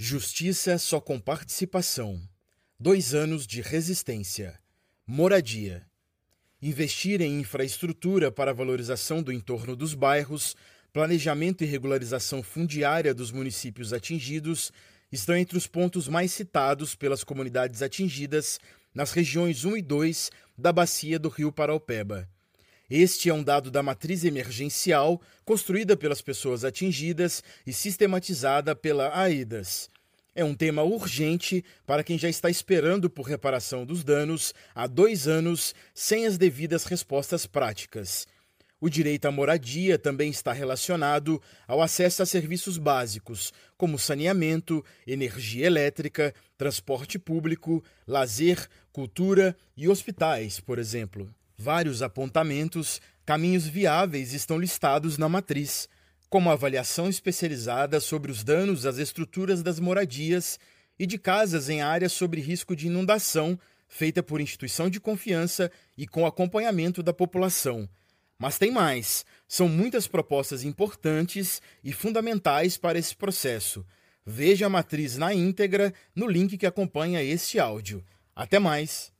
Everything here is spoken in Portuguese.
Justiça só com participação. Dois anos de resistência. Moradia. Investir em infraestrutura para valorização do entorno dos bairros, planejamento e regularização fundiária dos municípios atingidos estão entre os pontos mais citados pelas comunidades atingidas nas regiões 1 e 2 da bacia do Rio Paraupeba. Este é um dado da matriz emergencial construída pelas pessoas atingidas e sistematizada pela AIDAS. É um tema urgente para quem já está esperando por reparação dos danos há dois anos sem as devidas respostas práticas. O direito à moradia também está relacionado ao acesso a serviços básicos, como saneamento, energia elétrica, transporte público, lazer, cultura e hospitais, por exemplo. Vários apontamentos, caminhos viáveis estão listados na matriz, como avaliação especializada sobre os danos às estruturas das moradias e de casas em áreas sobre risco de inundação, feita por instituição de confiança e com acompanhamento da população. Mas tem mais. São muitas propostas importantes e fundamentais para esse processo. Veja a matriz na íntegra no link que acompanha este áudio. Até mais!